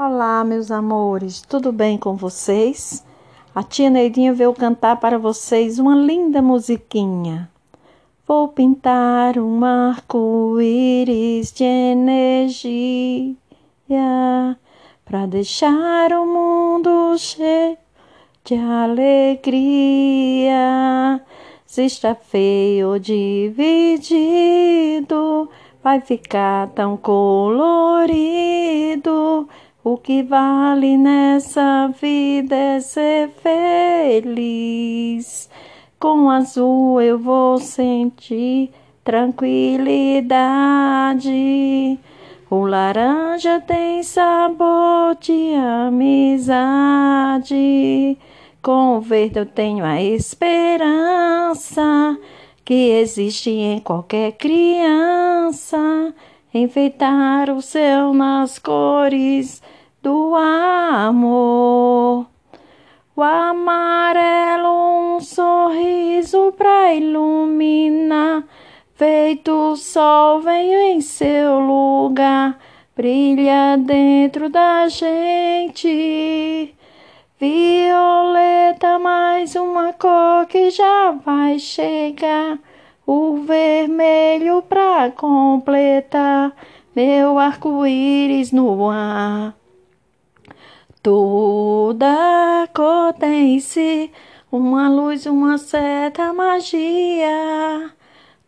Olá, meus amores, tudo bem com vocês? A tia Neidinha veio cantar para vocês uma linda musiquinha. Vou pintar um arco-íris de energia para deixar o mundo cheio de alegria. Se está feio dividido, vai ficar tão colorido o que vale nessa vida é ser feliz. Com azul eu vou sentir tranquilidade. O laranja tem sabor de amizade. Com o verde eu tenho a esperança que existe em qualquer criança. Enfeitar o céu nas cores do amor. O amarelo, um sorriso pra iluminar. Feito o sol, veio em seu lugar, brilha dentro da gente. Violeta, mais uma cor que já vai chegar. O vermelho pra completar meu arco-íris no ar. Toda cor tem em si uma luz, uma certa magia.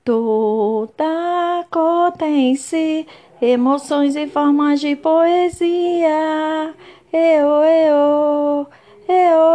Toda cor tem em si emoções e formas de poesia. Eu, eu, eu.